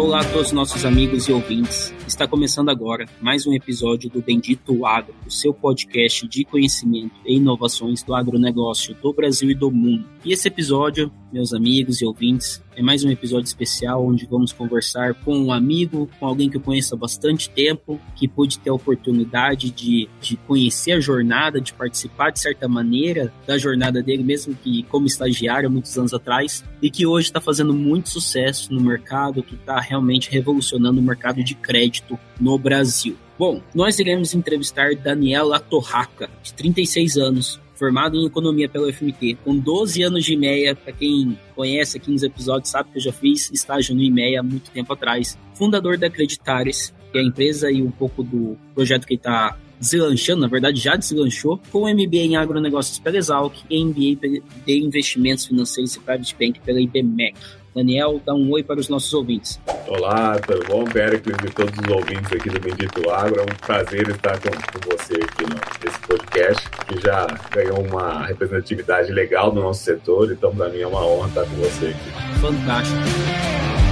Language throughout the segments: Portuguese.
Olá a todos os nossos amigos e ouvintes. Está começando agora mais um episódio do Bendito Agro, o seu podcast de conhecimento e inovações do agronegócio do Brasil e do mundo. E esse episódio, meus amigos e ouvintes, é mais um episódio especial onde vamos conversar com um amigo, com alguém que eu conheço há bastante tempo, que pude ter a oportunidade de, de conhecer a jornada, de participar de certa maneira da jornada dele, mesmo que como estagiário muitos anos atrás, e que hoje está fazendo muito sucesso no mercado, que está realmente revolucionando o mercado de crédito no Brasil. Bom, nós iremos entrevistar Daniela Torraca, de 36 anos, formado em economia pela UFMT, com 12 anos de IMEA, para quem conhece aqui nos episódios sabe que eu já fiz estágio no IMEA há muito tempo atrás, fundador da Acreditares, que é a empresa e um pouco do projeto que está deslanchando, na verdade já deslanchou, com MBA em agronegócios pela Exalc e MBA de investimentos financeiros e private bank pela IBMEC. Daniel, dá um oi para os nossos ouvintes. Olá, tudo bom? Pericles e todos os ouvintes aqui do Bendito Agro. É um prazer estar com, com você aqui nesse podcast, que já ganhou uma representatividade legal do nosso setor, então para mim é uma honra estar com você aqui. Fantástico.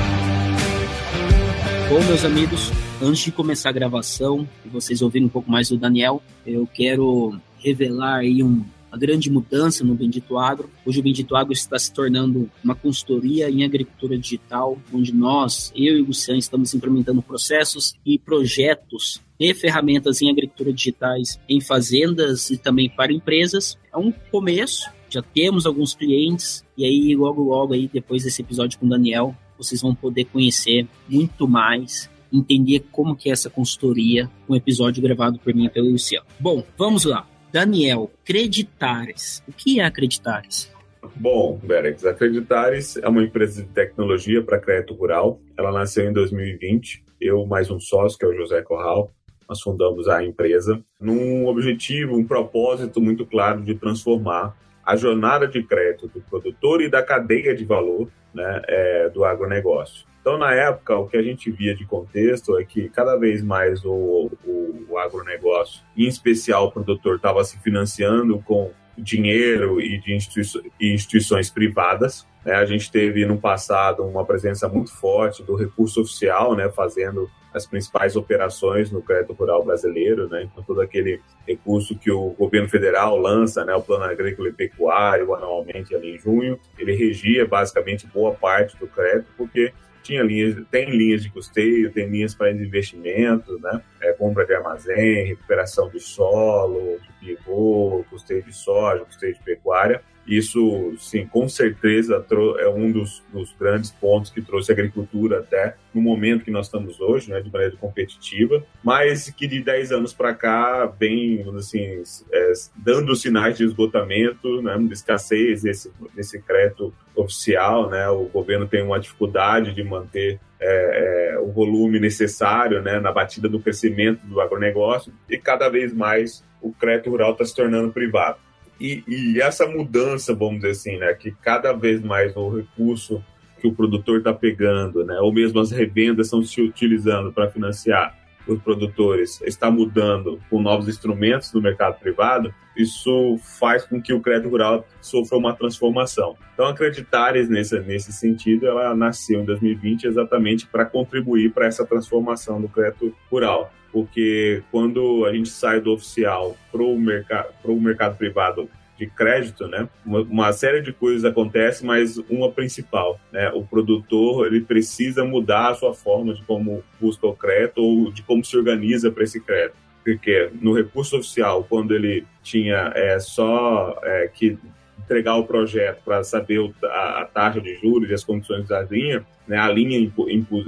Bom, meus amigos, antes de começar a gravação e vocês ouvirem um pouco mais do Daniel, eu quero revelar aí um, uma grande mudança no Bendito Agro. Hoje o Bendito Agro está se tornando uma consultoria em agricultura digital, onde nós, eu e o Luciano, estamos implementando processos e projetos e ferramentas em agricultura digitais em fazendas e também para empresas. É um começo, já temos alguns clientes e aí logo logo aí depois desse episódio com o Daniel, vocês vão poder conhecer muito mais entender como que é essa consultoria, um episódio gravado por mim pelo Luciano. Bom, vamos lá. Daniel, Creditares. O que é Acreditares? Bom, Berex, Creditares é uma empresa de tecnologia para crédito rural. Ela nasceu em 2020. Eu mais um sócio, que é o José Corral, nós fundamos a empresa num objetivo, um propósito muito claro de transformar a jornada de crédito do produtor e da cadeia de valor né, é, do agronegócio. Então, na época, o que a gente via de contexto é que cada vez mais o, o, o agronegócio, em especial o produtor, estava se financiando com dinheiro e de instituições, instituições privadas. Né? A gente teve no passado uma presença muito forte do recurso oficial, né, fazendo as principais operações no crédito rural brasileiro, né? Então todo aquele recurso que o governo federal lança, né, o Plano Agrícola e Pecuário anualmente ali em junho, ele regia basicamente boa parte do crédito porque tinha linhas, tem linhas de custeio, tem linhas para investimentos, né? É, compra de armazém, recuperação de solo, de pivô, custeio de soja, custeio de pecuária. Isso, sim, com certeza é um dos, dos, grandes pontos que trouxe a agricultura até no momento que nós estamos hoje, né, de maneira competitiva, mas que de 10 anos para cá vem, assim, é, dando sinais de esgotamento, né, de escassez desse, crédito oficial, né, o governo tem uma dificuldade de manter é, é, o volume necessário né, na batida do crescimento do agronegócio e cada vez mais o crédito rural está se tornando privado. E, e, essa mudança, vamos dizer assim, né, que cada vez mais o recurso que o produtor está pegando, né, ou mesmo as revendas estão se utilizando para financiar os produtores, está mudando com novos instrumentos do mercado privado, isso faz com que o crédito rural sofra uma transformação. Então, a Creditares, nesse, nesse sentido, ela nasceu em 2020 exatamente para contribuir para essa transformação do crédito rural porque quando a gente sai do oficial para o mercado, mercado privado de crédito, né? Uma, uma, série de coisas acontece, mas uma principal, né? O produtor ele precisa mudar a sua forma de como busca o crédito ou de como se organiza para esse crédito. Porque no recurso oficial, quando ele tinha é, só é, que entregar o projeto para saber a, taxa de juros e as condições da linha, né? A linha impu, impu,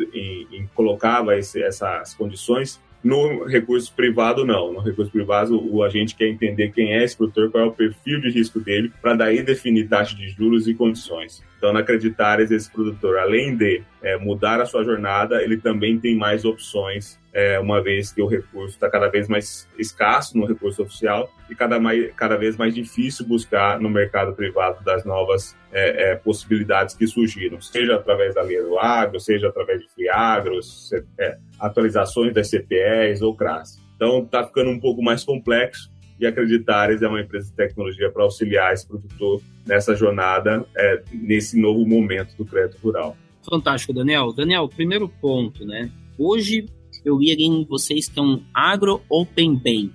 colocava esse, essas condições no recurso privado, não. No recurso privado, o agente quer entender quem é esse produtor, qual é o perfil de risco dele, para daí definir taxa de juros e condições. Então, na Creditares, esse produtor, além de é, mudar a sua jornada, ele também tem mais opções é, uma vez que o recurso está cada vez mais escasso no recurso oficial e cada, mais, cada vez mais difícil buscar no mercado privado das novas é, é, possibilidades que surgiram, seja através da linha do agro, seja através de FIAGROS, é, atualizações das CPEs ou CRAS. Então, está ficando um pouco mais complexo e Acreditares é uma empresa de tecnologia para auxiliar esse produtor nessa jornada, é, nesse novo momento do crédito rural. Fantástico, Daniel. Daniel, primeiro ponto, né? Hoje eu vi em vocês que é um Agro Open Bank.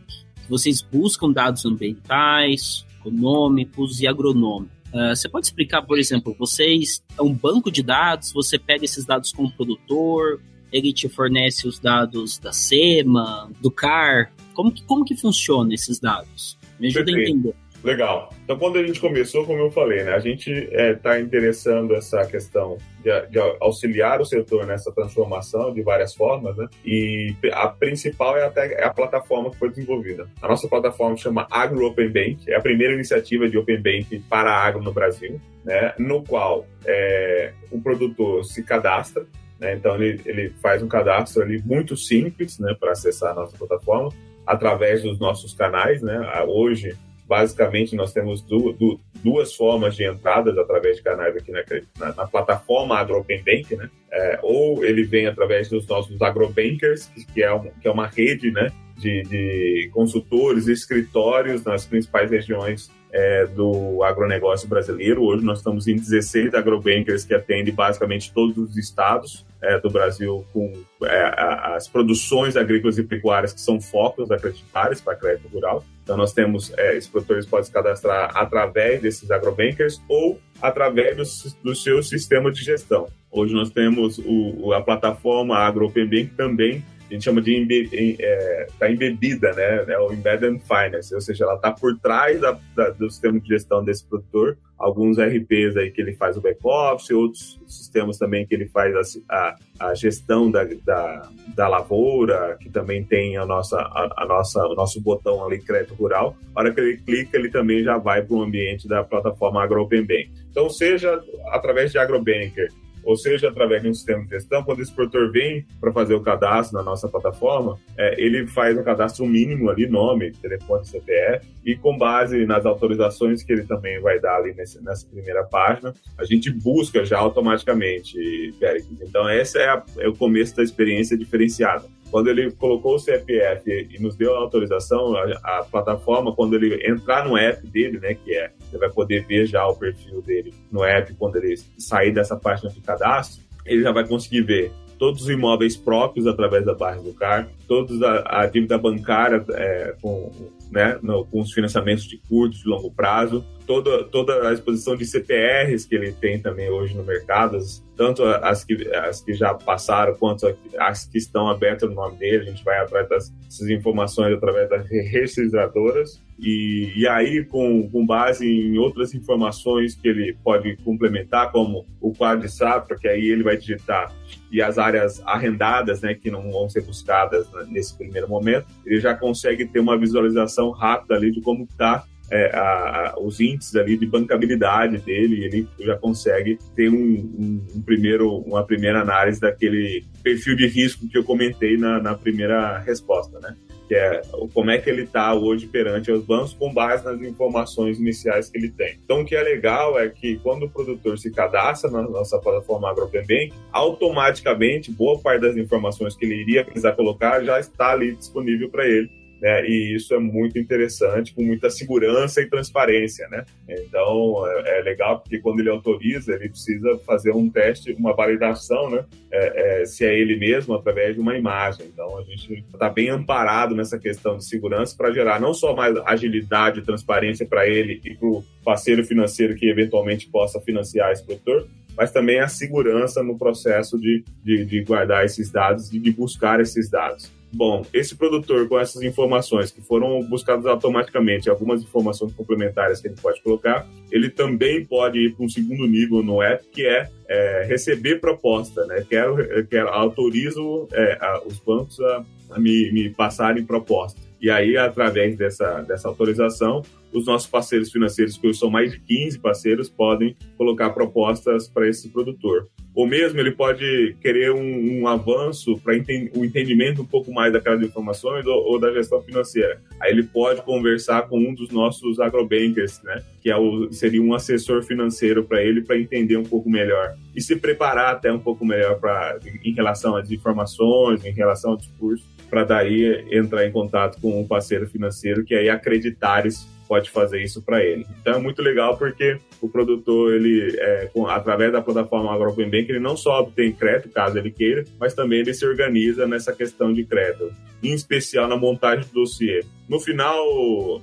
Vocês buscam dados ambientais, econômicos e agronômicos. Uh, você pode explicar, por exemplo, vocês é um banco de dados, você pega esses dados com o produtor, ele te fornece os dados da SEMA, do CAR. Como que, como que funciona esses dados? Me ajuda Perfeito. a entender. Legal. Então, quando a gente começou, como eu falei, né, a gente está é, tá interessando essa questão de, de, auxiliar o setor nessa transformação de várias formas, né? E a principal é, até, é a plataforma que foi desenvolvida. A nossa plataforma chama Agro Open Bank, é a primeira iniciativa de Open Bank para agro no Brasil, né? No qual é, o produtor se cadastra, né? Então ele, ele faz um cadastro ali muito simples, né, para acessar a nossa plataforma através dos nossos canais, né? Hoje Basicamente, nós temos du du duas formas de entradas através de canais aqui na, na, na plataforma AgroPenbank, né? É, ou ele vem através dos nossos agrobankers, que é, um, que é uma rede né, de, de consultores, escritórios nas principais regiões é, do agronegócio brasileiro. Hoje nós estamos em 16 agrobankers que atendem basicamente todos os estados é, do Brasil com é, as produções agrícolas e pecuárias que são focos acreditares para crédito rural. Então nós temos, é, esses produtores podem se cadastrar através desses agrobankers ou através do, do seu sistema de gestão. Hoje nós temos o, a plataforma AgroPenBank também a gente chama de embe, é, tá embebida, né? É o Embedded Finance, ou seja, ela está por trás da, da, do sistema de gestão desse produtor. Alguns RPs aí que ele faz o back-office, outros sistemas também que ele faz a, a, a gestão da, da, da, lavoura, que também tem a nossa, a, a, nossa, o nosso botão ali, crédito rural. A hora que ele clica, ele também já vai para o ambiente da plataforma AgroPenBank. Então, seja através de AgroBanker, ou seja, através de um sistema de gestão, quando esse produtor vem para fazer o cadastro na nossa plataforma, é, ele faz um cadastro mínimo ali, nome, telefone, CPF, e com base nas autorizações que ele também vai dar ali nesse, nessa primeira página, a gente busca já automaticamente, Péricles. Então, esse é, a, é o começo da experiência diferenciada. Quando ele colocou o CPF e nos deu a autorização, a, a, plataforma, quando ele entrar no app dele, né, que é, você vai poder ver já o perfil dele no app quando ele sair dessa página de cadastro, ele já vai conseguir ver todos os imóveis próprios através da barra do CAR, toda a, dívida bancária é, com, né, no, com os financiamentos de curto, de longo prazo, toda, toda a exposição de CPRs que ele tem também hoje no mercado, tanto as que, as que já passaram quanto as que estão abertas no nome dele. A gente vai atrás dessas informações através das registradoras. E, e aí, com, com base em outras informações que ele pode complementar, como o quadro de safra, que aí ele vai digitar, e as áreas arrendadas, né, que não vão ser buscadas nesse primeiro momento, ele já consegue ter uma visualização rápida ali de como está é, a, a, os índices ali de bancabilidade dele, ele já consegue ter um, um, um, primeiro, uma primeira análise daquele perfil de risco que eu comentei na, na primeira resposta, né? Que é como é que ele está hoje perante os bancos com base nas informações iniciais que ele tem. Então, o que é legal é que quando o produtor se cadastra na nossa plataforma AgroPenBank, automaticamente boa parte das informações que ele iria precisar colocar já está ali disponível para ele né? E isso é muito interessante, com muita segurança e transparência, né? Então é, é legal porque quando ele autoriza, ele precisa fazer um teste, uma validação, né? É, é, se é ele mesmo através de uma imagem. Então a gente está bem amparado nessa questão de segurança para gerar não só mais agilidade e transparência para ele e para o parceiro financeiro que eventualmente possa financiar esse produtor, mas também a segurança no processo de, de, de guardar esses dados e de buscar esses dados. Bom, esse produtor com essas informações que foram buscadas automaticamente, algumas informações complementares que ele pode colocar, ele também pode ir para um segundo nível no app, que é, é receber proposta, né? Quero, quero autorizo é, a, os bancos a, a me, me passarem proposta. E aí, através dessa, dessa autorização, os nossos parceiros financeiros, que são mais de 15 parceiros, podem colocar propostas para esse produtor. Ou mesmo ele pode querer um, um avanço para enten um entendimento um pouco mais daquelas informações ou, ou, da gestão financeira. Aí ele pode conversar com um dos nossos agrobankers, né? Que é o, seria um assessor financeiro para ele, para entender um pouco melhor e se preparar até um pouco melhor para em relação às informações, em relação ao discurso para daí entrar em contato com um parceiro financeiro que aí Acreditares pode fazer isso para ele. Então é muito legal porque o produtor, ele, é, com, através da plataforma AgroPenBank, ele não só obtém crédito, caso ele queira, mas também ele se organiza nessa questão de crédito, em especial na montagem do dossiê. No final,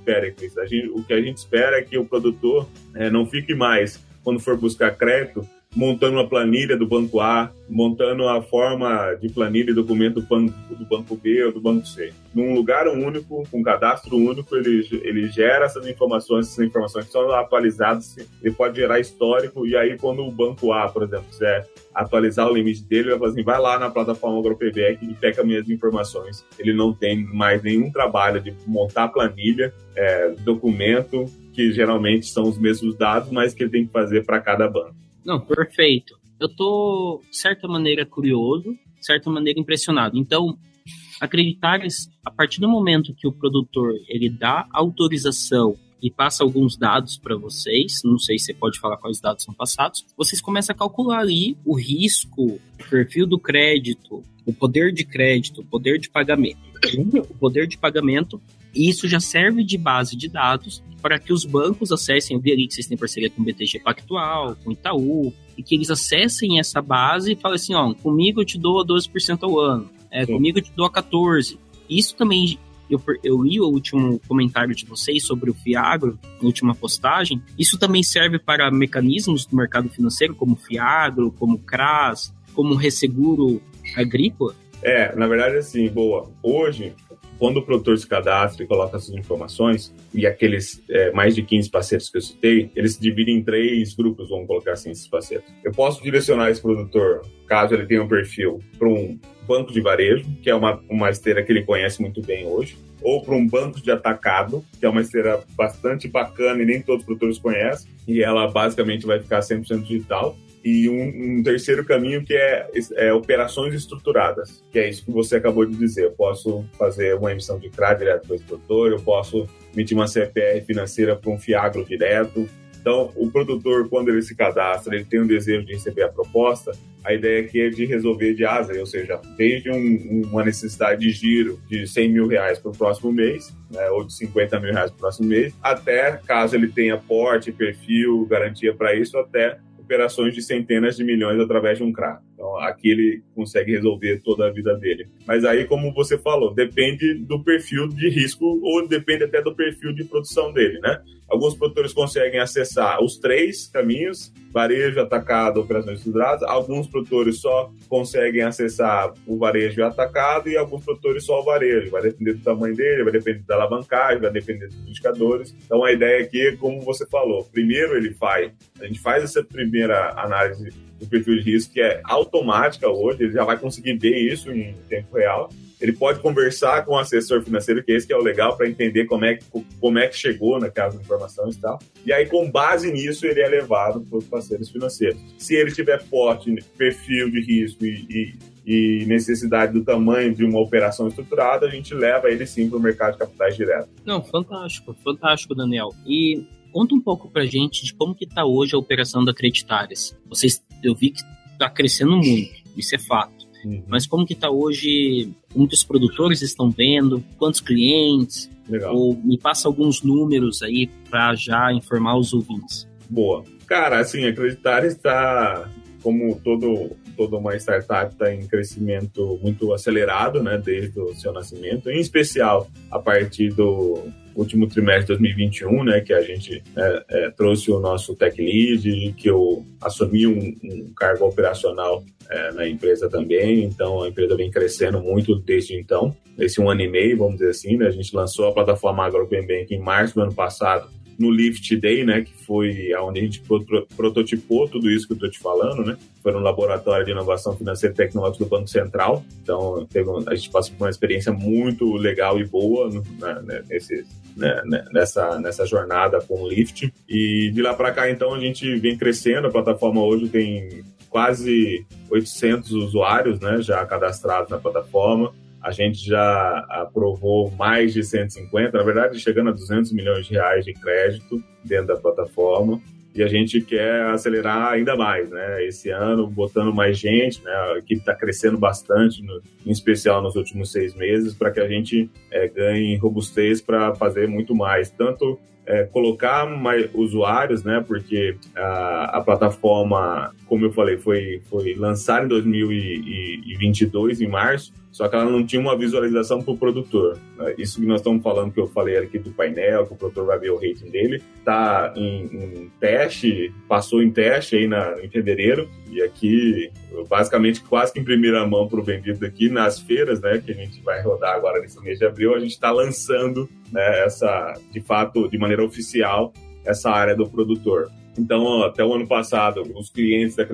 Pericles, a gente, o que a gente espera é que o produtor é, não fique mais, quando for buscar crédito, montando uma planilha do banco A, montando a forma de planilha e documento do banco, do banco B ou do banco C. Num lugar único, com um cadastro único, ele, ele gera essas informações, essas informações são atualizadas, ele pode gerar histórico, e aí quando o banco A, por exemplo, quiser atualizar o limite dele, ele vai falar assim, vai lá na plataforma AgroPBEC e pega minhas informações. Ele não tem mais nenhum trabalho de montar planilha, é, documento, que geralmente são os mesmos dados, mas que ele tem que fazer para cada banco. Não, perfeito. Eu tô, de certa maneira, curioso, de certa maneira, impressionado. Então, acreditar a partir do momento que o produtor ele dá autorização e passa alguns dados para vocês, não sei se você pode falar quais dados são passados, vocês começam a calcular ali o risco, o perfil do crédito, o poder de crédito, o poder de pagamento. O poder de pagamento e isso já serve de base de dados para que os bancos acessem, eu vi ali que vocês têm parceria com o BTG Pactual, com o Itaú, e que eles acessem essa base e falem assim, ó, comigo eu te dou a 12% ao ano, é, comigo eu te dou a 14%. Isso também, eu, eu li o último comentário de vocês sobre o Fiagro, a última postagem, isso também serve para mecanismos do mercado financeiro, como Fiagro, como CRAS, como Resseguro Agrícola? É, na verdade, assim, boa. Hoje, quando o produtor se cadastra e coloca essas informações, e aqueles é, mais de 15 parceiros que eu citei, eles se dividem em três grupos, vamos colocar assim, esses parceiros. Eu posso direcionar esse produtor, caso ele tenha um perfil, para um banco de varejo, que é uma, uma esteira que ele conhece muito bem hoje, ou para um banco de atacado, que é uma esteira bastante bacana e nem todos os produtores conhecem, e ela basicamente vai ficar 100% digital e um, um, terceiro caminho que é, é, operações estruturadas, que é isso que você acabou de dizer. Eu posso fazer uma emissão de CRA direto para o produtor, eu posso emitir uma CPR financeira para um fiagro direto. Então, o produtor, quando ele se cadastra, ele tem o desejo de receber a proposta, a ideia aqui é de resolver de asa, ou seja, desde um, uma necessidade de giro de 100 mil reais para o próximo mês, né, ou de 50 mil reais para o próximo mês, até, caso ele tenha porte, perfil, garantia para isso, até operações de centenas de milhões através de um CRA. Então, aqui ele consegue resolver toda a vida dele. Mas aí, como você falou, depende do perfil de risco ou depende até do perfil de produção dele, né? Alguns produtores conseguem acessar os três caminhos, varejo, atacado, operações estruturadas. Alguns produtores só conseguem acessar o varejo e atacado e alguns produtores só o varejo. Vai depender do tamanho dele, vai depender da alavancagem, vai depender dos indicadores. Então, a ideia aqui é, como você falou, primeiro ele faz, a gente faz essa primeira análise do perfil de risco que é automática hoje, ele já vai conseguir ver isso em tempo real. Ele pode conversar com o assessor financeiro, que esse que é o legal para entender como é, que, como é que chegou naquelas informações e tal. E aí, com base nisso, ele é levado para os parceiros financeiros. Se ele tiver porte, perfil de risco e, e, e necessidade do tamanho de uma operação estruturada, a gente leva ele sim para o mercado de capitais direto. Não, fantástico, fantástico, Daniel. E conta um pouco para gente de como que está hoje a operação da Creditares. Vocês, eu vi que está crescendo muito, isso é fato. Uhum. Mas como que está hoje, como que os produtores estão vendo, quantos clientes, Legal. ou me passa alguns números aí para já informar os ouvintes. Boa. Cara, assim, acreditar está como todo toda uma startup está em crescimento muito acelerado, né, desde o seu nascimento, em especial a partir do último trimestre de 2021, né, que a gente é, é, trouxe o nosso tech lead, que eu assumi um, um cargo operacional é, na empresa também, então a empresa vem crescendo muito desde então, esse um ano e meio, vamos dizer assim, né? a gente lançou a plataforma AgroPenBank em março do ano passado, no Lift Day, né, que foi onde a gente prototipou tudo isso que eu estou te falando, né? Foi no laboratório de inovação financeira e tecnológica do Banco Central. Então, teve, a gente passou por uma experiência muito legal e boa né, né, nesse, né, né, nessa, nessa jornada com o Lift. E de lá para cá, então, a gente vem crescendo. A plataforma hoje tem quase 800 usuários né, já cadastrados na plataforma. A gente já aprovou mais de 150, na verdade, chegando a 200 milhões de reais de crédito dentro da plataforma. E a gente quer acelerar ainda mais, né? Esse ano, botando mais gente, né? A equipe está crescendo bastante, no, em especial nos últimos seis meses, para que a gente é, ganhe robustez para fazer muito mais. Tanto é, colocar mais usuários, né? Porque a, a, plataforma, como eu falei, foi, foi lançada em 2022, em março só que ela não tinha uma visualização para o produtor. Né? Isso que nós estamos falando, que eu falei aqui do painel, que o produtor vai ver o rating dele, está em, em, teste, passou em teste aí na, em fevereiro, e aqui, basicamente, quase que em primeira mão para o vendido aqui, nas feiras, né, que a gente vai rodar agora nesse mês de abril, a gente está lançando né, essa, de fato, de maneira oficial, essa área do produtor. Então, até o ano passado, os clientes da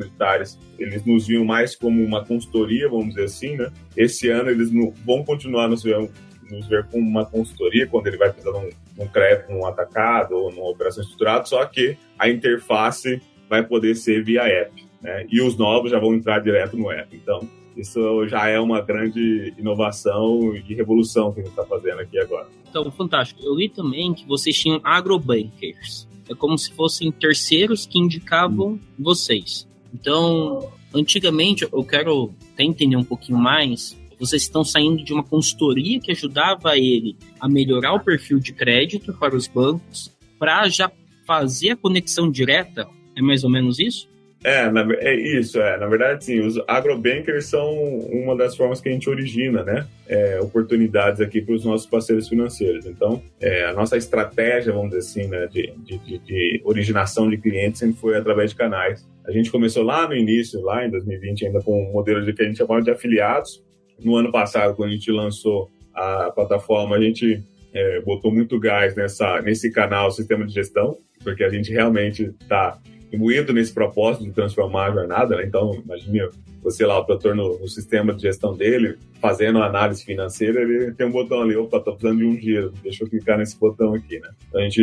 eles nos viam mais como uma consultoria, vamos dizer assim, né? Esse ano eles vão continuar nos ver, nos ver como uma consultoria, quando ele vai precisar de um, um crédito, um atacado ou numa operação estruturada, só que a interface vai poder ser via app, né? E os novos já vão entrar direto no app. Então, isso já é uma grande inovação e revolução que a gente está fazendo aqui agora. Então, fantástico. Eu li também que vocês tinham agrobankers. É como se fossem terceiros que indicavam vocês. Então, antigamente, eu quero até entender um pouquinho mais. Vocês estão saindo de uma consultoria que ajudava ele a melhorar o perfil de crédito para os bancos, para já fazer a conexão direta. É mais ou menos isso? É, na, é isso, é. Na verdade, sim, os agrobankers são uma das formas que a gente origina, né? É, oportunidades aqui para os nossos parceiros financeiros. Então, é, a nossa estratégia, vamos dizer assim, né, de, de, de, originação de clientes sempre foi através de canais. A gente começou lá no início, lá em 2020, ainda com um modelo de que a gente chamava de afiliados. No ano passado, quando a gente lançou a plataforma, a gente é, botou muito gás nessa, nesse canal Sistema de Gestão, porque a gente realmente está imbuído nesse propósito de transformar a jornada, né? Então, imagine você lá, o produtor no, no, sistema de gestão dele, fazendo análise financeira, ele tem um botão ali, opa, tô precisando de um giro, deixa eu clicar nesse botão aqui, né? Então a gente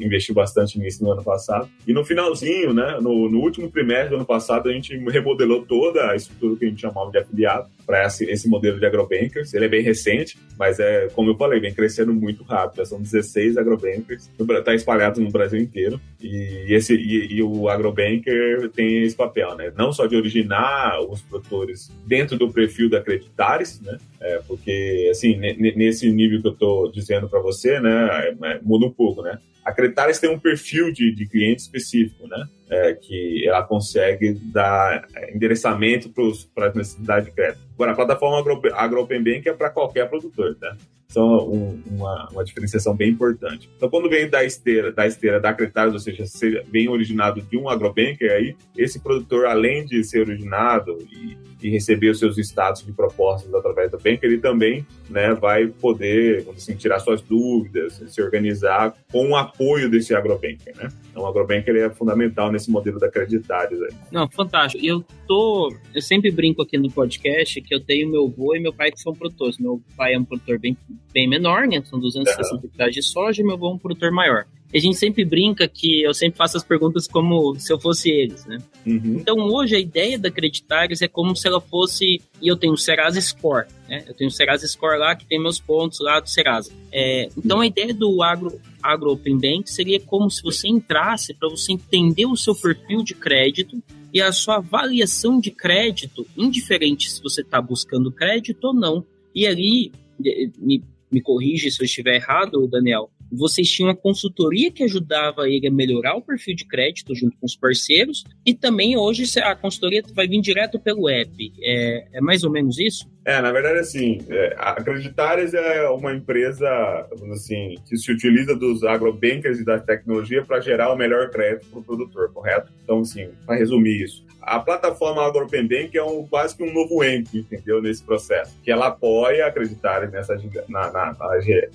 investiu bastante nisso no ano passado. E no finalzinho, né, no, no último trimestre do ano passado, a gente remodelou toda a estrutura que a gente chamava de afiliado para esse, esse modelo de agrobankers. Ele é bem recente, mas é, como eu falei, vem crescendo muito rápido. São 16 agrobankers, está espalhado no Brasil inteiro. E, esse, e, e o agrobanker tem esse papel, né? Não só de originar os produtores dentro do perfil da Creditares, né? É, porque, assim, nesse nível que eu estou dizendo para você, né, é, é, muda um pouco, né? A Creditares tem um perfil de, de cliente específico, né? É, que ela consegue dar endereçamento para as necessidades de crédito. Agora, a plataforma Agro, Bank é para qualquer produtor, né? São um, uma, uma diferenciação bem importante. Então, quando vem da esteira, da esteira da ou seja, vem originado de um agrobanker, aí esse produtor, além de ser originado e e receber os seus status de propostas através do Bank, ele também né, vai poder assim, tirar suas dúvidas, se organizar com o apoio desse agrobanker. Né? Então, o agrobanker é fundamental nesse modelo da Creditários. Aí. Não, fantástico. E eu tô. Eu sempre brinco aqui no podcast que eu tenho meu avô e meu pai que são produtores. Meu pai é um produtor bem, bem menor, né? São 260 hectares de soja, e meu avô é um produtor maior. E a gente sempre brinca que eu sempre faço as perguntas como se eu fosse eles, né? Uhum. Então hoje a ideia da Creditares é como se ela fosse. E eu tenho o Serasa Score, né? Eu tenho o Serasa Score lá que tem meus pontos lá do Serasa. É, então a ideia do Agro, Agro Open Bank seria como se você entrasse para você entender o seu perfil de crédito e a sua avaliação de crédito, indiferente se você está buscando crédito ou não. E ali, me, me corrige se eu estiver errado, Daniel vocês tinham uma consultoria que ajudava ele a melhorar o perfil de crédito junto com os parceiros, e também hoje a consultoria vai vir direto pelo app. É, é mais ou menos isso? É, na verdade, assim, é, é uma empresa, assim, que se utiliza dos agrobankers e da tecnologia para gerar o melhor crédito para o produtor, correto? Então, assim, para resumir isso, a plataforma AgroPenBank é um, quase que um novo ente, entendeu, nesse processo, que ela apoia acreditar nessa na, na,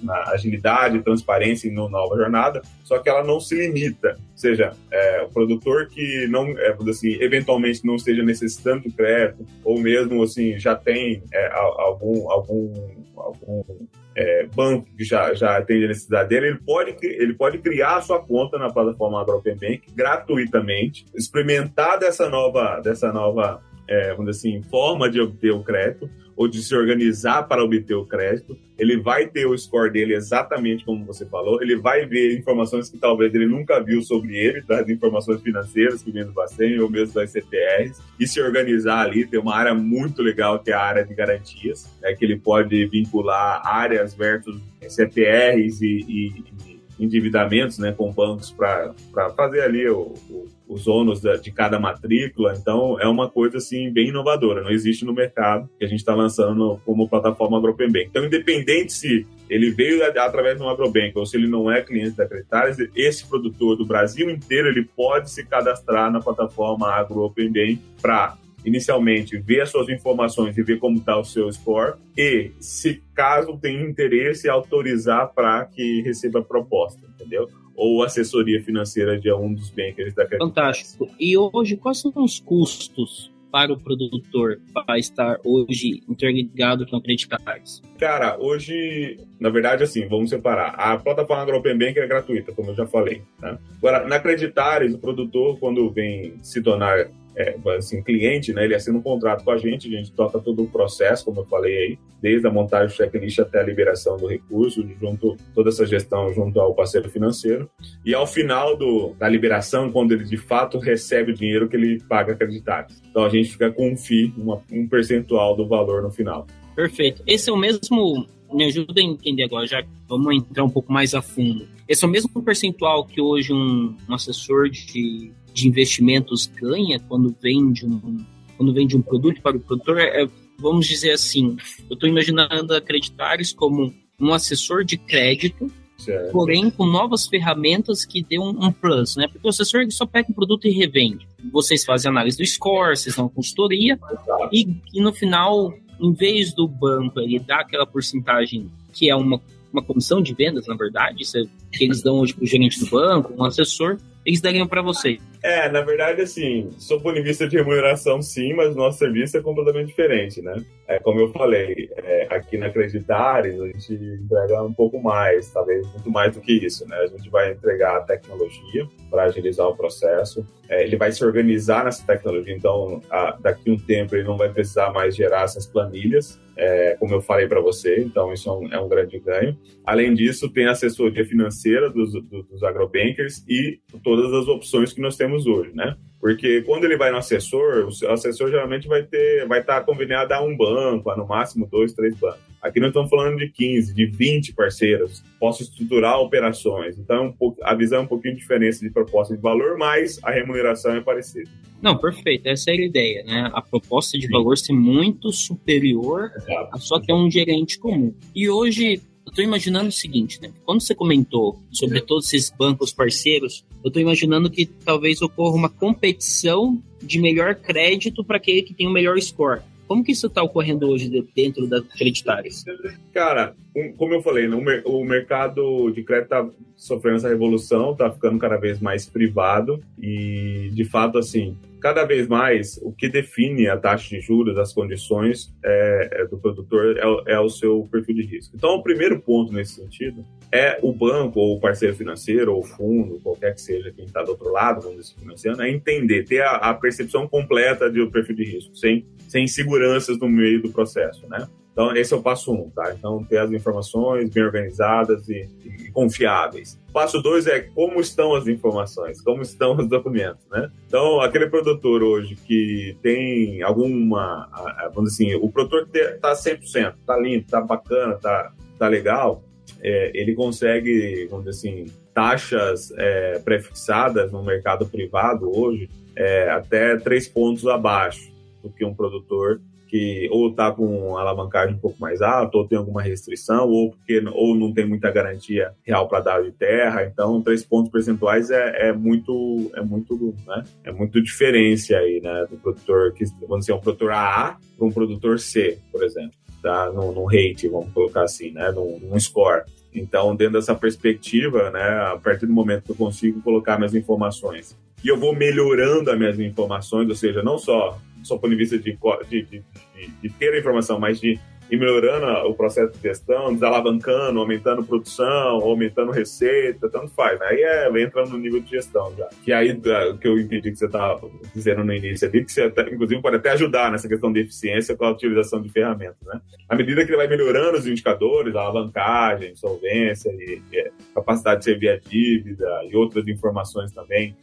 na agilidade, transparência e no nova jornada, só que ela não se limita, ou seja, é, o produtor que não, é, assim, eventualmente não esteja necessitando de crédito ou mesmo assim já tem é, algum algum algum é, banco que já, já atende a necessidade dele, ele pode, ele pode criar a sua conta na plataforma AgroPenBank gratuitamente, experimentar dessa nova, dessa nova é, vamos dizer assim, forma de obter o crédito ou de se organizar para obter o crédito. Ele vai ter o score dele exatamente como você falou. Ele vai ver informações que talvez ele nunca viu sobre ele, das informações financeiras que vem do Bacen ou mesmo das CTRs, e se organizar ali. Tem uma área muito legal que é a área de garantias, é que ele pode vincular áreas versus CTRs e, e, e endividamentos né, com bancos para fazer ali o, o os ônus de cada matrícula. Então, é uma coisa assim bem inovadora. Não existe no mercado que a gente está lançando como plataforma AgroPenBank. Então, independente se ele veio através de um agrobank ou se ele não é cliente da Creditares, esse produtor do Brasil inteiro ele pode se cadastrar na plataforma AgroPenBank para inicialmente ver as suas informações e ver como está o seu score e, se caso tenha interesse, autorizar para que receba a proposta, entendeu? Ou assessoria financeira de um dos bankers da Credit Fantástico. E hoje, quais são os custos para o produtor para estar hoje interligado com Credit Cards? Cara, hoje, na verdade, assim, vamos separar. A plataforma AgroPen Bank é gratuita, como eu já falei. Né? Agora, na Creditares, o produtor, quando vem se tornar é, assim, cliente, né, ele assina um contrato com a gente, a gente toca todo o processo, como eu falei aí, desde a montagem do checklist até a liberação do recurso, junto toda essa gestão junto ao parceiro financeiro. E ao final do, da liberação, quando ele de fato recebe o dinheiro que ele paga acreditados. Então a gente fica com um FII, uma, um percentual do valor no final. Perfeito. Esse é o mesmo. Me ajuda a entender agora, já vamos entrar um pouco mais a fundo. Esse é o mesmo percentual que hoje um, um assessor de de investimentos ganha quando vende um, quando vende um produto para o produtor, é, vamos dizer assim, eu estou imaginando a Creditares como um assessor de crédito, certo. porém com novas ferramentas que dê um, um, plus, né? Porque o assessor só pega um produto e revende. Vocês fazem análise do score, vocês dão consultoria, e, e no final, em vez do banco ele dar aquela porcentagem que é uma, uma comissão de vendas, na verdade, é, que eles dão hoje para o gerente do banco, um assessor, eles dariam para você. É, na verdade, assim, sob ponto de vista de remuneração, sim, mas o nosso serviço é completamente diferente, né? É, como eu falei, é, aqui na Acreditares, a gente entrega um pouco mais, talvez muito mais do que isso, né? A gente vai entregar a tecnologia para agilizar o processo, é, ele vai se organizar nessa tecnologia, então, a, daqui um tempo ele não vai precisar mais gerar essas planilhas, é, como eu falei para você, então isso é um, é um, grande ganho. Além disso, tem assessoria financeira dos, dos, dos agrobankers e todas as opções que nós temos hoje, né? Porque quando ele vai no assessor, o assessor geralmente vai ter, vai estar conveniado a um banco, a no máximo dois, três bancos. Aqui nós estamos falando de 15, de 20 parceiros. Posso estruturar operações. Então, a visão é um pouquinho diferente de proposta de valor, mas a remuneração é parecida. Não, perfeito. Essa é a ideia, né? A proposta de Sim. valor ser muito superior Exato. a só que é um gerente comum. E hoje, eu estou imaginando o seguinte, né? Quando você comentou sobre todos esses bancos parceiros, eu estou imaginando que talvez ocorra uma competição de melhor crédito para aquele que tem o melhor score. Como que isso está ocorrendo hoje dentro da Creditários? Cara, como eu falei, o mercado de crédito está sofrendo essa revolução, está ficando cada vez mais privado e, de fato, assim, cada vez mais o que define a taxa de juros, as condições é, é do produtor é, é, o seu perfil de risco. Então, o primeiro ponto nesse sentido é o banco ou o parceiro financeiro ou o fundo, qualquer que seja quem está do outro lado, vamos dizer, financiando, é entender, ter a, a percepção completa do perfil de risco, sem, sem inseguranças no meio do processo, né? Então, esse é o passo um, tá? Então, ter as informações bem organizadas e, e confiáveis. Passo dois é como estão as informações, como estão os documentos, né? Então, aquele produtor hoje que tem alguma, vamos dizer assim, o produtor está 100%, está limpo, está bacana, está tá legal, é, ele consegue, vamos dizer assim, taxas é, prefixadas no mercado privado hoje é, até três pontos abaixo do que um produtor que ou está com alavancagem um pouco mais alta, ou tem alguma restrição, ou porque ou não tem muita garantia real para dar de terra. Então, três pontos percentuais é, é muito é muito né? é muito diferença aí, né, do produtor que vamos dizer um produtor AA para um produtor C, por exemplo, tá? No rate, vamos colocar assim, né, num, num score. Então, dentro dessa perspectiva, né, a partir do momento que eu consigo colocar minhas informações e eu vou melhorando as minhas informações, ou seja, não só só ponto de vista de, de, de, de, ter a informação, mas de ir melhorando o processo de gestão, desalavancando, aumentando produção, aumentando receita, tanto faz. Né? Aí é, entra no nível de gestão já. Que aí, o que eu entendi que você estava tá dizendo no início ali, que você até, inclusive pode até ajudar nessa questão de eficiência com a utilização de ferramentas. Né? À medida que ele vai melhorando os indicadores, a alavancagem, solvência e, e capacidade de servir a dívida e outras informações também,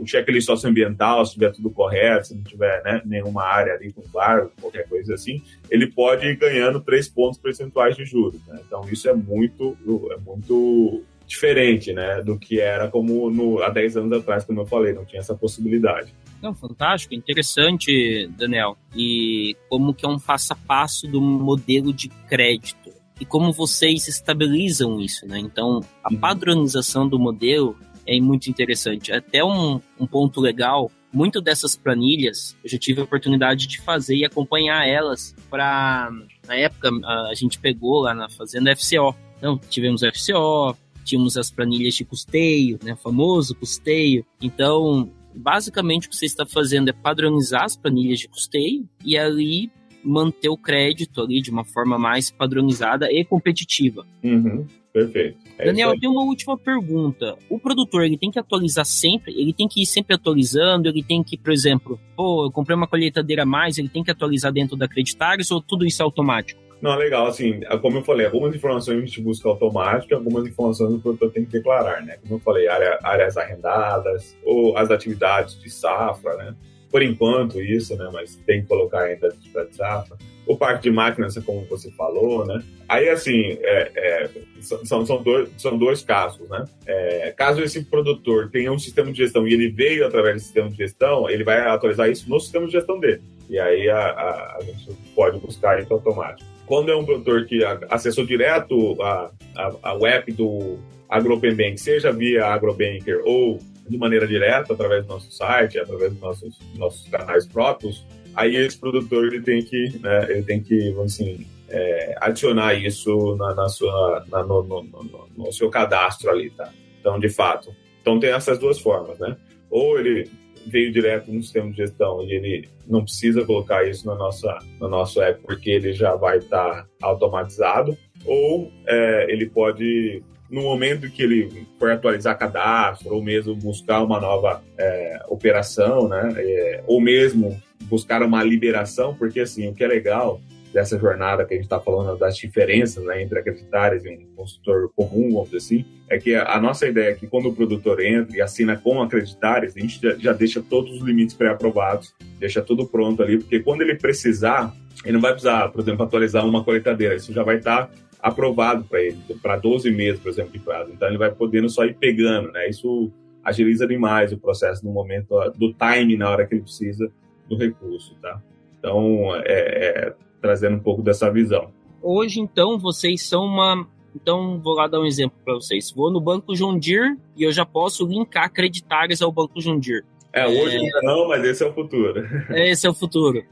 o checklist socioambiental, se tiver tudo correto, se não tiver né, nenhuma área ali com bar, qualquer coisa assim, ele pode ir ganhando três pontos percentuais de juros. Né? Então isso é muito, é muito diferente né, do que era como no, há 10 anos atrás, como eu falei, não tinha essa possibilidade. Não, fantástico, interessante, Daniel. E como que é um passo a passo do modelo de crédito e como vocês estabilizam isso, né? Então, a uhum. padronização do modelo é muito interessante. Até um, um ponto legal muito dessas planilhas eu já tive a oportunidade de fazer e acompanhar elas para na época a gente pegou lá na fazenda FCO então tivemos FCO tínhamos as planilhas de custeio né famoso custeio então basicamente o que você está fazendo é padronizar as planilhas de custeio e ali manter o crédito ali de uma forma mais padronizada e competitiva uhum. Perfeito. É Daniel, tem uma última pergunta. O produtor, ele tem que atualizar sempre? Ele tem que ir sempre atualizando? Ele tem que, por exemplo, pô, eu comprei uma colheitadeira a mais, ele tem que atualizar dentro da Creditares ou tudo isso é automático? Não, legal, assim, é como eu falei, algumas informações a gente busca automático, algumas informações o produtor tem que declarar, né? Como eu falei, área, áreas arrendadas, ou as atividades de safra, né? Por enquanto, isso, né? Mas tem que colocar ainda a atividade de safra o parque de máquinas, como você falou, né? Aí, assim, é, é, são, são, dois, são dois casos, né? É, caso esse produtor tenha um sistema de gestão e ele veio através do sistema de gestão, ele vai atualizar isso no sistema de gestão dele. E aí a, a, a gente pode buscar isso automático. Quando é um produtor que acessou direto a, a, a web do AgroPenBank, seja via AgroBanker ou de maneira direta, através do nosso site, através dos nossos, nossos canais próprios, aí esse produtor ele tem que, né, ele tem que, vamos assim, é, adicionar isso na, na sua, na, no, no, no, no, seu cadastro ali, tá? Então, de fato. Então, tem essas duas formas, né? Ou ele veio direto no sistema de gestão e ele não precisa colocar isso na nossa, no nosso app porque ele já vai estar tá automatizado, ou é, ele pode no momento que ele for atualizar cadastro, ou mesmo buscar uma nova é, operação, né? É, ou mesmo buscar uma liberação, porque assim, o que é legal dessa jornada que a gente está falando das diferenças né, entre acreditários e um consultor comum, vamos dizer assim, é que a, nossa ideia é que quando o produtor entra e assina com acreditários, a gente já deixa todos os limites pré-aprovados, deixa tudo pronto ali, porque quando ele precisar, ele não vai precisar, por exemplo, atualizar uma coletadeira, isso já vai estar tá aprovado para ele, para 12 meses, por exemplo, de prazo. Então ele vai podendo só ir pegando, né? Isso agiliza demais o processo no momento do time na hora que ele precisa do recurso, tá? Então, é, é, trazendo um pouco dessa visão. Hoje, então, vocês são uma. Então, vou lá dar um exemplo para vocês. Vou no Banco Jundir e eu já posso linkar creditários ao Banco Jundir. É, hoje é... ainda não, mas esse é o futuro. Esse é o futuro.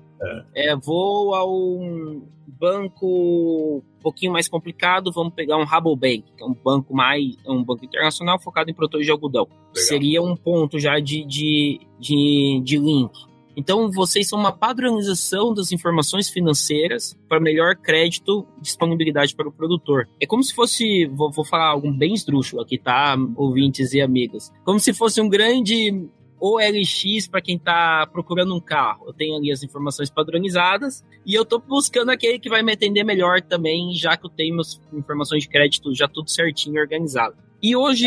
É. é vou ao banco um pouquinho mais complicado, vamos pegar um Rabobank, que é um banco mais, é um banco internacional focado em produtores de algodão. Legal. Seria um ponto já de, de, de, de link. Então, vocês são uma padronização das informações financeiras para melhor crédito disponibilidade para o produtor. É como se fosse, vou, vou falar algo bem esdrúxulo aqui, tá, ouvintes e amigas? Como se fosse um grande OLX para quem está procurando um carro. Eu tenho ali as informações padronizadas e eu estou buscando aquele que vai me atender melhor também, já que eu tenho minhas informações de crédito já tudo certinho organizado. E hoje,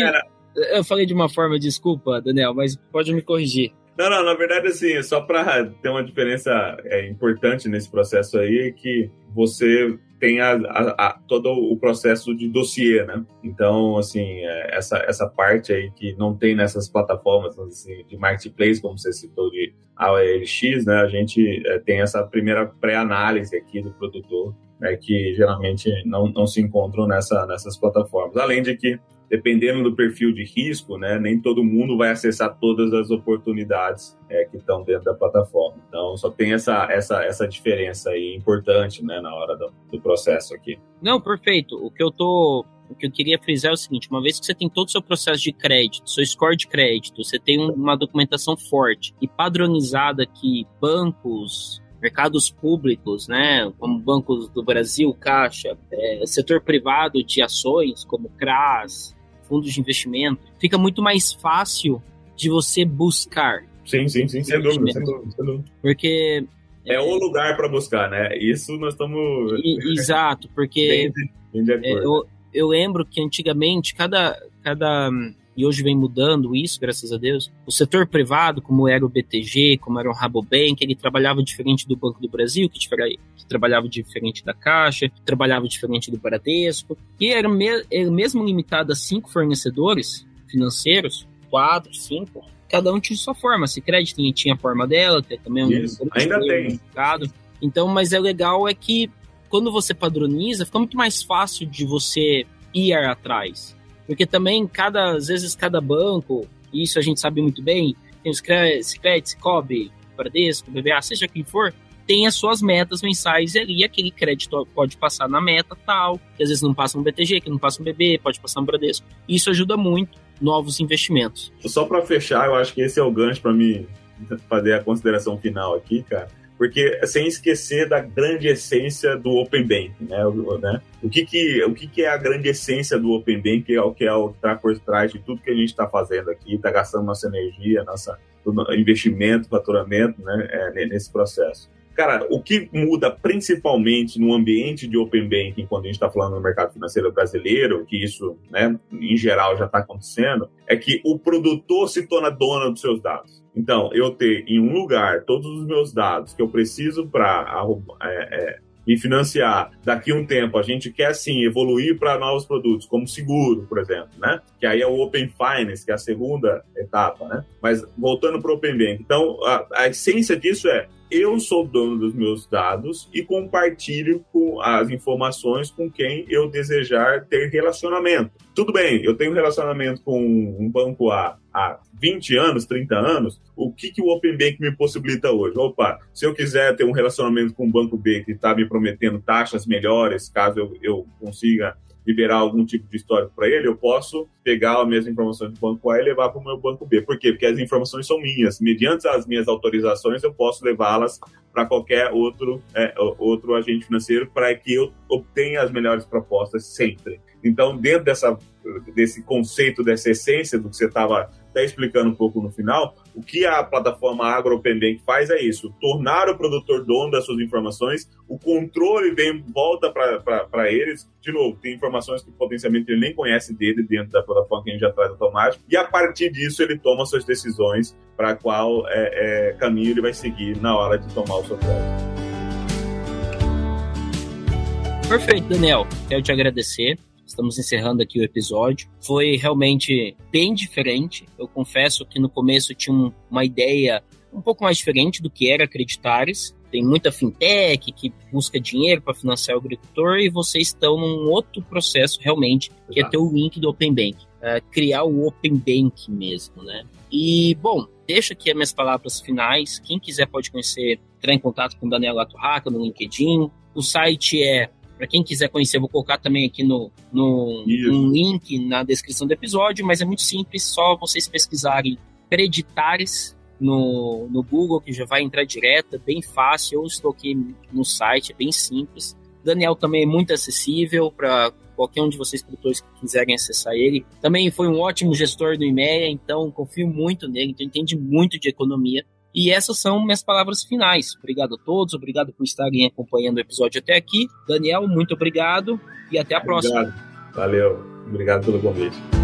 eu falei de uma forma, desculpa, Daniel, mas pode me corrigir. Não, não, na verdade, assim, só para ter uma diferença é, importante nesse processo aí, é que você tem a, a, a, todo o processo de dossiê, né? Então, assim, é, essa, essa parte aí que não tem nessas plataformas assim, de marketplace, como você citou, de a OLX, né, a gente é, tem essa primeira pré-análise aqui do produtor, né, que geralmente não, não se encontram nessa, nessas plataformas. Além de que, dependendo do perfil de risco, né, nem todo mundo vai acessar todas as oportunidades é, que estão dentro da plataforma. Então, só tem essa, essa, essa diferença aí importante né, na hora do, do processo aqui. Não, perfeito. O que eu tô o que eu queria frisar é o seguinte: uma vez que você tem todo o seu processo de crédito, seu score de crédito, você tem uma documentação forte e padronizada que bancos, mercados públicos, né, como bancos do Brasil, Caixa, é, setor privado de ações, como CRAS, fundos de investimento, fica muito mais fácil de você buscar. Sim, sim, sim, sem dúvida, sem dúvida, sem dúvida. Porque é, é o lugar para buscar, né? Isso nós estamos. Exato, porque bem, bem é, eu, eu lembro que antigamente cada, cada e hoje vem mudando isso, graças a Deus. O setor privado, como era o BTG, como era o Rabobank, ele trabalhava diferente do Banco do Brasil, que, que trabalhava diferente da Caixa, que trabalhava diferente do Bradesco, e era, me, era mesmo limitado a cinco fornecedores financeiros, quatro, cinco, cada um tinha sua forma. Se crédito tinha a forma dela, tem também um ainda tem. Mercado. Então, mas é legal é que quando você padroniza, fica muito mais fácil de você ir atrás. Porque também, cada, às vezes, cada banco, isso a gente sabe muito bem, tem os Cicred, Cicobi, Bradesco, BBA, seja quem for, tem as suas metas mensais e ali aquele crédito pode passar na meta tal, que às vezes não passa no BTG, que não passa no BB, pode passar no Bradesco. Isso ajuda muito novos investimentos. Só para fechar, eu acho que esse é o gancho para mim fazer a consideração final aqui, cara porque sem esquecer da grande essência do Open Bank, né? O, né? o, que, que, o que, que é a grande essência do Open Bank, é o que é o que está por trás de tudo que a gente está fazendo aqui, está gastando nossa energia, nossa investimento, faturamento, né? É, nesse processo. Cara, o que muda principalmente no ambiente de Open Banking, quando a gente está falando no mercado financeiro brasileiro, que isso, né, em geral já está acontecendo, é que o produtor se torna dono dos seus dados. Então, eu ter em um lugar todos os meus dados que eu preciso para é, é, me financiar daqui a um tempo, a gente quer sim evoluir para novos produtos, como seguro, por exemplo, né? Que aí é o Open Finance, que é a segunda etapa, né? Mas voltando para o Open Bank. Então, a, a essência disso é eu sou dono dos meus dados e compartilho com as informações com quem eu desejar ter relacionamento. Tudo bem, eu tenho relacionamento com um banco A há 20 anos, 30 anos, o que, que o Open Bank me possibilita hoje? Opa, se eu quiser ter um relacionamento com o banco B que está me prometendo taxas melhores, caso eu, eu consiga liberar algum tipo de histórico para ele, eu posso pegar as minhas informações do banco A e levar para o meu banco B. Por quê? Porque as informações são minhas. Mediante as minhas autorizações, eu posso levá-las para qualquer outro, é, outro agente financeiro para que eu obtenha as melhores propostas sempre. Então, dentro dessa, desse conceito, dessa essência do que você estava até explicando um pouco no final, o que a plataforma AgroPendente faz é isso: tornar o produtor dono das suas informações, o controle vem volta para eles. De novo, tem informações que potencialmente ele nem conhece dele dentro da plataforma que a gente já traz automático, e a partir disso ele toma suas decisões para qual é, é, caminho ele vai seguir na hora de tomar o seu crédito. Perfeito, Daniel. Quero te agradecer Estamos encerrando aqui o episódio. Foi realmente bem diferente. Eu confesso que no começo eu tinha uma ideia um pouco mais diferente do que era Acreditares. Tem muita fintech que busca dinheiro para financiar o agricultor e vocês estão num outro processo realmente, que é ter o link do Open Bank. É criar o Open Bank mesmo, né? E, bom, deixa aqui as minhas palavras finais. Quem quiser pode conhecer, entrar em contato com o Daniel Latorraca no LinkedIn. O site é para quem quiser conhecer, vou colocar também aqui no, no um link na descrição do episódio, mas é muito simples, só vocês pesquisarem Creditares no, no Google, que já vai entrar direto, é bem fácil. Eu estou aqui no site, é bem simples. Daniel também é muito acessível para qualquer um de vocês produtores que quiserem acessar ele. Também foi um ótimo gestor do IMEA, então confio muito nele, então entende muito de economia. E essas são minhas palavras finais. Obrigado a todos, obrigado por estarem acompanhando o episódio até aqui. Daniel, muito obrigado e até a obrigado. próxima. Valeu, obrigado pelo convite.